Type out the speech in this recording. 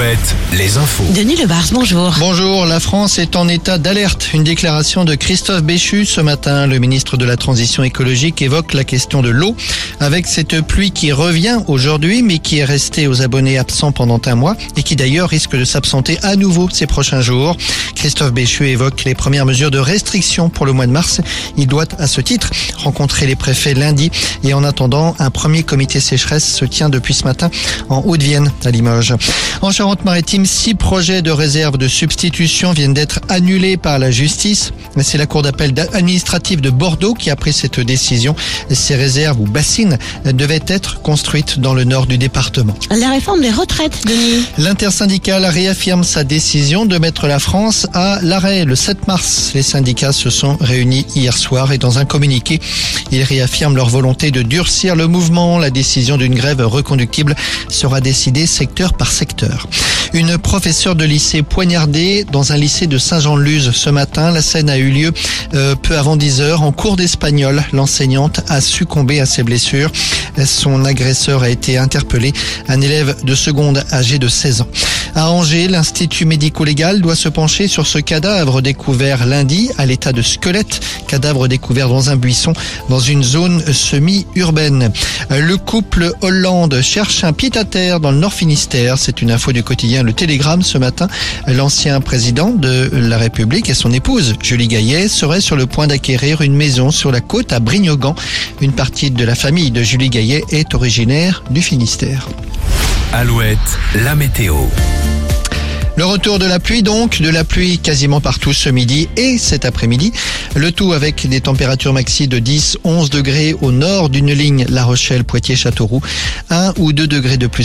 Alouette, les infos. Denis Lebars, bonjour. Bonjour, la France est en état d'alerte. Une déclaration de Christophe Béchu ce matin. Le ministre de la Transition écologique évoque la question de l'eau avec cette pluie qui revient aujourd'hui mais qui est restée aux abonnés absents pendant un mois et qui d'ailleurs risque de s'absenter à nouveau ces prochains jours. Christophe Béchu évoque les premières mesures de restriction pour le mois de mars. Il doit à ce titre rencontrer les préfets lundi et en attendant, un premier comité sécheresse se tient depuis ce matin en Haute-Vienne à Limoges. En Charente-Maritime, six projets de réserve de substitution viennent d'être annulés par la justice. C'est la Cour d'appel administrative de Bordeaux qui a pris cette décision. Ces réserves ou bassines devaient être construites dans le nord du département. La réforme des retraites, Denis. L'intersyndicale réaffirme sa décision de mettre la France à l'arrêt le 7 mars. Les syndicats se sont réunis hier soir et dans un communiqué, ils réaffirment leur volonté de durcir le mouvement. La décision d'une grève reconductible sera décidée secteur par secteur. Une professeure de lycée poignardée dans un lycée de Saint-Jean-de-Luz ce matin. La scène a eu lieu euh, peu avant 10 heures en cours d'espagnol. L'enseignante a succombé à ses blessures. Son agresseur a été interpellé, un élève de seconde âgé de 16 ans. À Angers, l'Institut médico-légal doit se pencher sur ce cadavre découvert lundi à l'état de squelette. Cadavre découvert dans un buisson dans une zone semi-urbaine. Le couple Hollande cherche un pied-à-terre dans le Nord Finistère. C'est une info du quotidien Le Télégramme ce matin. L'ancien président de la République et son épouse, Julie Gaillet, seraient sur le point d'acquérir une maison sur la côte à Brignogan. Une partie de la famille de Julie Gaillet est originaire du Finistère. Alouette, la météo. Le retour de la pluie donc, de la pluie quasiment partout ce midi et cet après-midi. Le tout avec des températures maxi de 10-11 degrés au nord d'une ligne La Rochelle, Poitiers, Châteauroux. 1 ou 2 degrés de plus